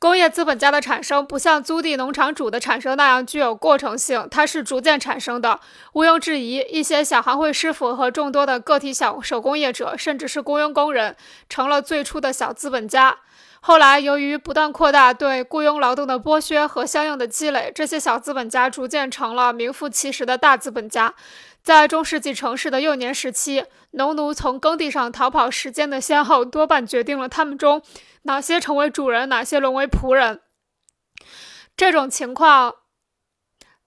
工业资本家的产生不像租地农场主的产生那样具有过程性，它是逐渐产生的。毋庸置疑，一些小行会师傅和众多的个体小手工业者，甚至是雇佣工人，成了最初的小资本家。后来，由于不断扩大对雇佣劳动的剥削和相应的积累，这些小资本家逐渐成了名副其实的大资本家。在中世纪城市的幼年时期，农奴从耕地上逃跑时间的先后，多半决定了他们中哪些成为主人，哪些沦为仆人。这种情况。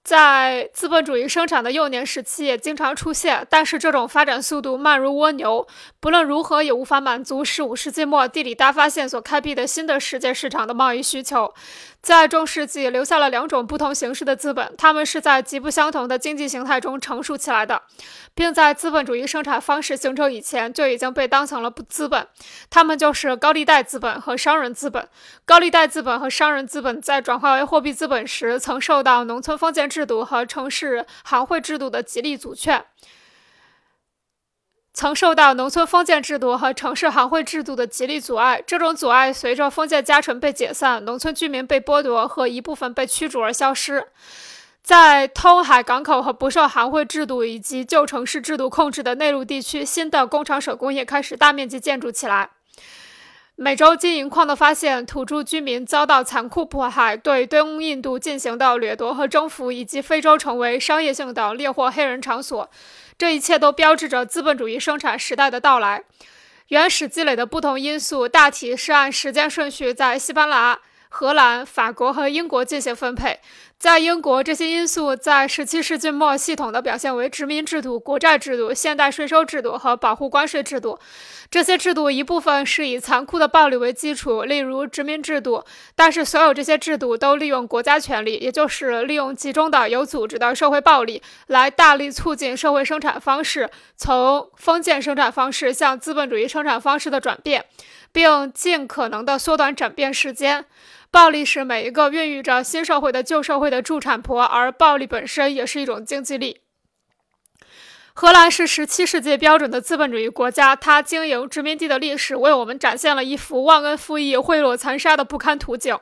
在资本主义生产的幼年时期也经常出现，但是这种发展速度慢如蜗牛，不论如何也无法满足15世纪末地理大发现所开辟的新的世界市场的贸易需求。在中世纪留下了两种不同形式的资本，它们是在极不相同的经济形态中成熟起来的，并在资本主义生产方式形成以前就已经被当成了资本。它们就是高利贷资本和商人资本。高利贷资本和商人资本在转化为货币资本时，曾受到农村封建制度和城市行会制度的极力阻却。曾受到农村封建制度和城市行会制度的极力阻碍，这种阻碍随着封建家臣被解散、农村居民被剥夺和一部分被驱逐而消失。在通海港口和不受行会制度以及旧城市制度控制的内陆地区，新的工厂手工业开始大面积建筑起来。美洲金银矿的发现，土著居民遭到残酷迫害，对东印度进行的掠夺和征服，以及非洲成为商业性的猎获黑人场所。这一切都标志着资本主义生产时代的到来。原始积累的不同因素大体是按时间顺序在西班牙。荷兰、法国和英国进行分配。在英国，这些因素在17世纪末系统地表现为殖民制度、国债制度、现代税收制度和保护关税制度。这些制度一部分是以残酷的暴力为基础，例如殖民制度，但是所有这些制度都利用国家权力，也就是利用集中的、有组织的社会暴力，来大力促进社会生产方式从封建生产方式向资本主义生产方式的转变，并尽可能的缩短转变时间。暴力是每一个孕育着新社会的旧社会的助产婆，而暴力本身也是一种经济力。荷兰是十七世纪标准的资本主义国家，它经营殖民地的历史为我们展现了一幅忘恩负义、贿赂残杀的不堪图景。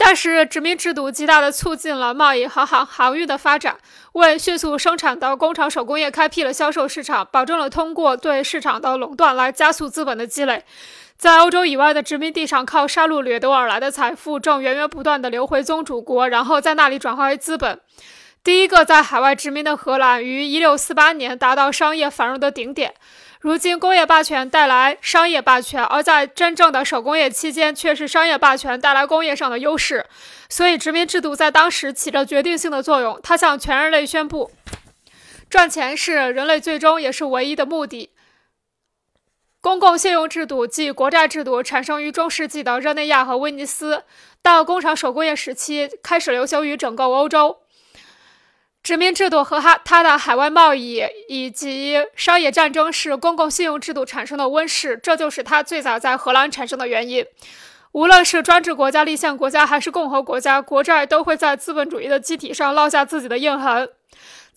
但是，殖民制度极大地促进了贸易和航航运的发展，为迅速生产的工厂手工业开辟了销售市场，保证了通过对市场的垄断来加速资本的积累。在欧洲以外的殖民地上，靠杀戮掠夺而来的财富正源源不断地流回宗主国，然后在那里转化为资本。第一个在海外殖民的荷兰于1648年达到商业繁荣的顶点。如今，工业霸权带来商业霸权，而在真正的手工业期间，却是商业霸权带来工业上的优势。所以，殖民制度在当时起着决定性的作用。它向全人类宣布：赚钱是人类最终也是唯一的目的。公共信用制度即国债制度产生于中世纪的热内亚和威尼斯，到工厂手工业时期开始流行于整个欧洲。殖民制度和它它的海外贸易以及商业战争是公共信用制度产生的温室，这就是它最早在荷兰产生的原因。无论是专制国家、立宪国家还是共和国家，国债都会在资本主义的机体上烙下自己的印痕。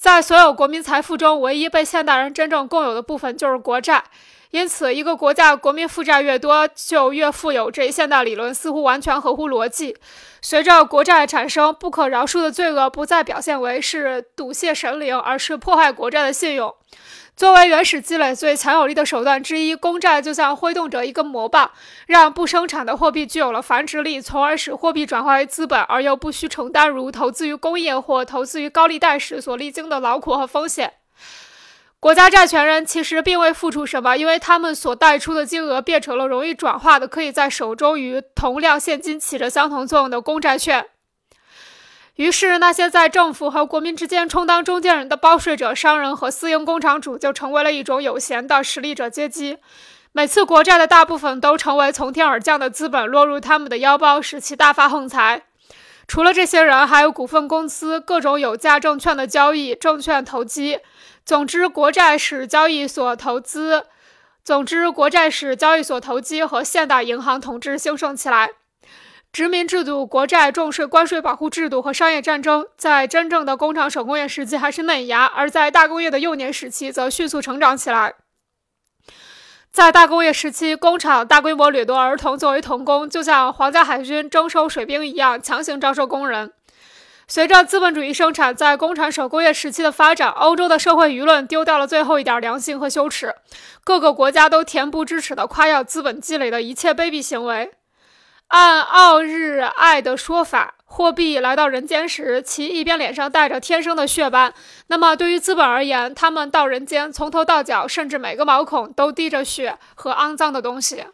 在所有国民财富中，唯一被现代人真正共有的部分就是国债。因此，一个国家国民负债越多，就越富有。这一现代理论似乎完全合乎逻辑。随着国债产生，不可饶恕的罪恶不再表现为是赌谢神灵，而是破坏国债的信用。作为原始积累最强有力的手段之一，公债就像挥动着一根魔棒，让不生产的货币具有了繁殖力，从而使货币转化为资本，而又不需承担如投资于工业或投资于高利贷时所历经的劳苦和风险。国家债权人其实并未付出什么，因为他们所贷出的金额变成了容易转化的、可以在手中与同量现金起着相同作用的公债券。于是，那些在政府和国民之间充当中间人的包税者、商人和私营工厂主，就成为了一种有闲的实力者阶级。每次国债的大部分都成为从天而降的资本，落入他们的腰包，使其大发横财。除了这些人，还有股份公司、各种有价证券的交易、证券投机。总之，国债使交易所投资；总之，国债使交易所投机和现代银行统治兴盛起来。殖民制度、国债、重税、关税保护制度和商业战争，在真正的工厂手工业时期还是嫩芽，而在大工业的幼年时期则迅速成长起来。在大工业时期，工厂大规模掠夺儿童作为童工，就像皇家海军征收水兵一样，强行招收工人。随着资本主义生产在工厂手工业时期的发展，欧洲的社会舆论丢掉了最后一点良心和羞耻，各个国家都恬不知耻地夸耀资本积累的一切卑鄙行为。按奥日爱的说法，货币来到人间时，其一边脸上带着天生的血斑。那么，对于资本而言，他们到人间从头到脚，甚至每个毛孔都滴着血和肮脏的东西。